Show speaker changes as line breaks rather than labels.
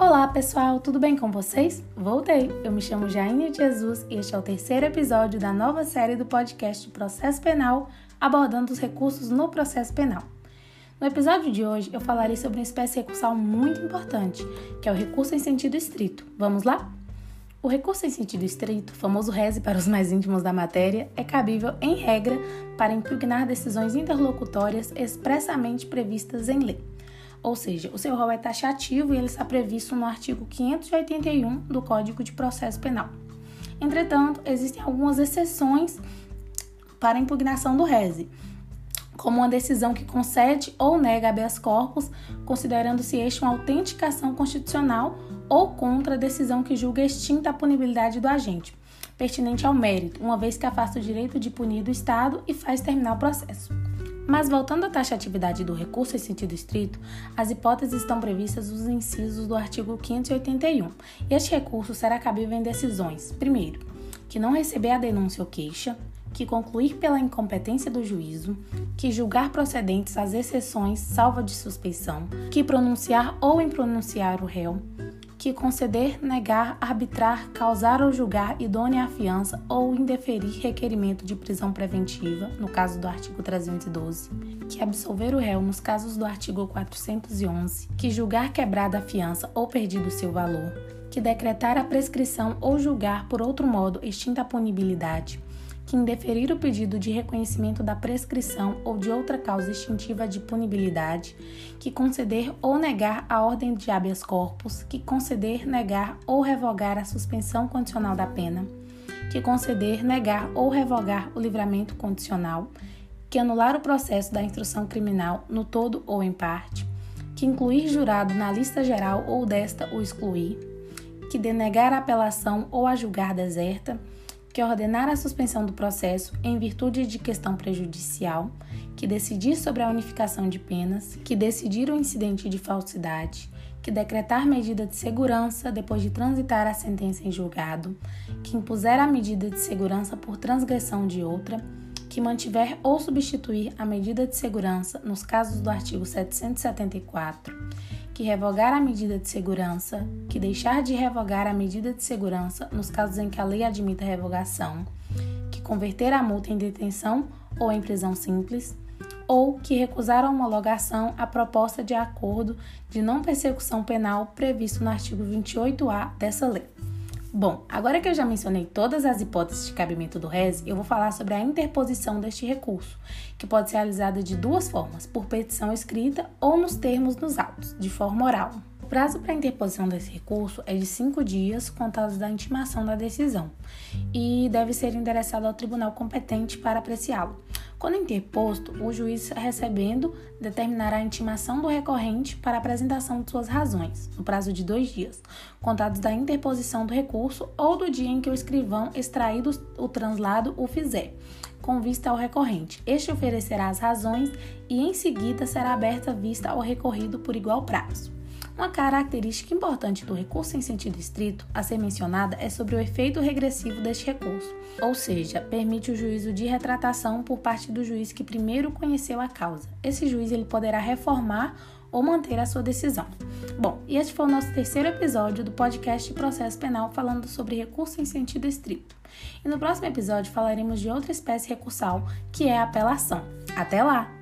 Olá pessoal, tudo bem com vocês? Voltei! Eu me chamo Jaine Jesus e este é o terceiro episódio da nova série do podcast Processo Penal, abordando os recursos no processo penal. No episódio de hoje eu falarei sobre uma espécie recursal muito importante, que é o recurso em sentido estrito. Vamos lá? O recurso em sentido estrito, famoso reze para os mais íntimos da matéria, é cabível, em regra, para impugnar decisões interlocutórias expressamente previstas em lei ou seja, o seu rol é taxativo e ele está previsto no artigo 581 do Código de Processo Penal. Entretanto, existem algumas exceções para a impugnação do rese, como uma decisão que concede ou nega habeas corpus, considerando-se este uma autenticação constitucional ou contra a decisão que julga extinta a punibilidade do agente, pertinente ao mérito, uma vez que afasta o direito de punir do Estado e faz terminar o processo. Mas voltando à taxatividade do recurso em sentido estrito, as hipóteses estão previstas nos incisos do artigo 581. Este recurso será cabível em decisões: primeiro, que não receber a denúncia ou queixa, que concluir pela incompetência do juízo, que julgar procedentes as exceções salva de suspeição, que pronunciar ou impronunciar o réu, que conceder, negar, arbitrar, causar ou julgar idônea a fiança ou indeferir requerimento de prisão preventiva, no caso do artigo 312, que absolver o réu nos casos do artigo 411, que julgar quebrada a fiança ou perdido seu valor, que decretar a prescrição ou julgar por outro modo extinta a punibilidade, que indeferir o pedido de reconhecimento da prescrição ou de outra causa extintiva de punibilidade, que conceder ou negar a ordem de habeas corpus, que conceder, negar ou revogar a suspensão condicional da pena, que conceder, negar ou revogar o livramento condicional, que anular o processo da instrução criminal no todo ou em parte, que incluir jurado na lista geral ou desta o excluir, que denegar a apelação ou a julgar deserta, que ordenar a suspensão do processo em virtude de questão prejudicial, que decidir sobre a unificação de penas, que decidir o incidente de falsidade, que decretar medida de segurança depois de transitar a sentença em julgado, que impuser a medida de segurança por transgressão de outra, que mantiver ou substituir a medida de segurança nos casos do artigo 774 que revogar a medida de segurança, que deixar de revogar a medida de segurança nos casos em que a lei admita revogação, que converter a multa em detenção ou em prisão simples, ou que recusar a homologação à proposta de acordo de não persecução penal previsto no artigo 28A dessa lei. Bom, agora que eu já mencionei todas as hipóteses de cabimento do RES, eu vou falar sobre a interposição deste recurso, que pode ser realizada de duas formas, por petição escrita ou nos termos dos autos, de forma oral. O prazo para interposição desse recurso é de cinco dias, contados da intimação da decisão, e deve ser endereçado ao tribunal competente para apreciá-lo. Quando interposto, o juiz recebendo determinará a intimação do recorrente para apresentação de suas razões, no prazo de dois dias, contados da interposição do recurso ou do dia em que o escrivão extraído o translado o fizer, com vista ao recorrente. Este oferecerá as razões e em seguida será aberta vista ao recorrido por igual prazo. Uma característica importante do recurso em sentido estrito a ser mencionada é sobre o efeito regressivo deste recurso, ou seja, permite o juízo de retratação por parte do juiz que primeiro conheceu a causa. Esse juiz ele poderá reformar ou manter a sua decisão. Bom, e este foi o nosso terceiro episódio do podcast Processo Penal falando sobre recurso em sentido estrito. E no próximo episódio falaremos de outra espécie recursal, que é a apelação. Até lá!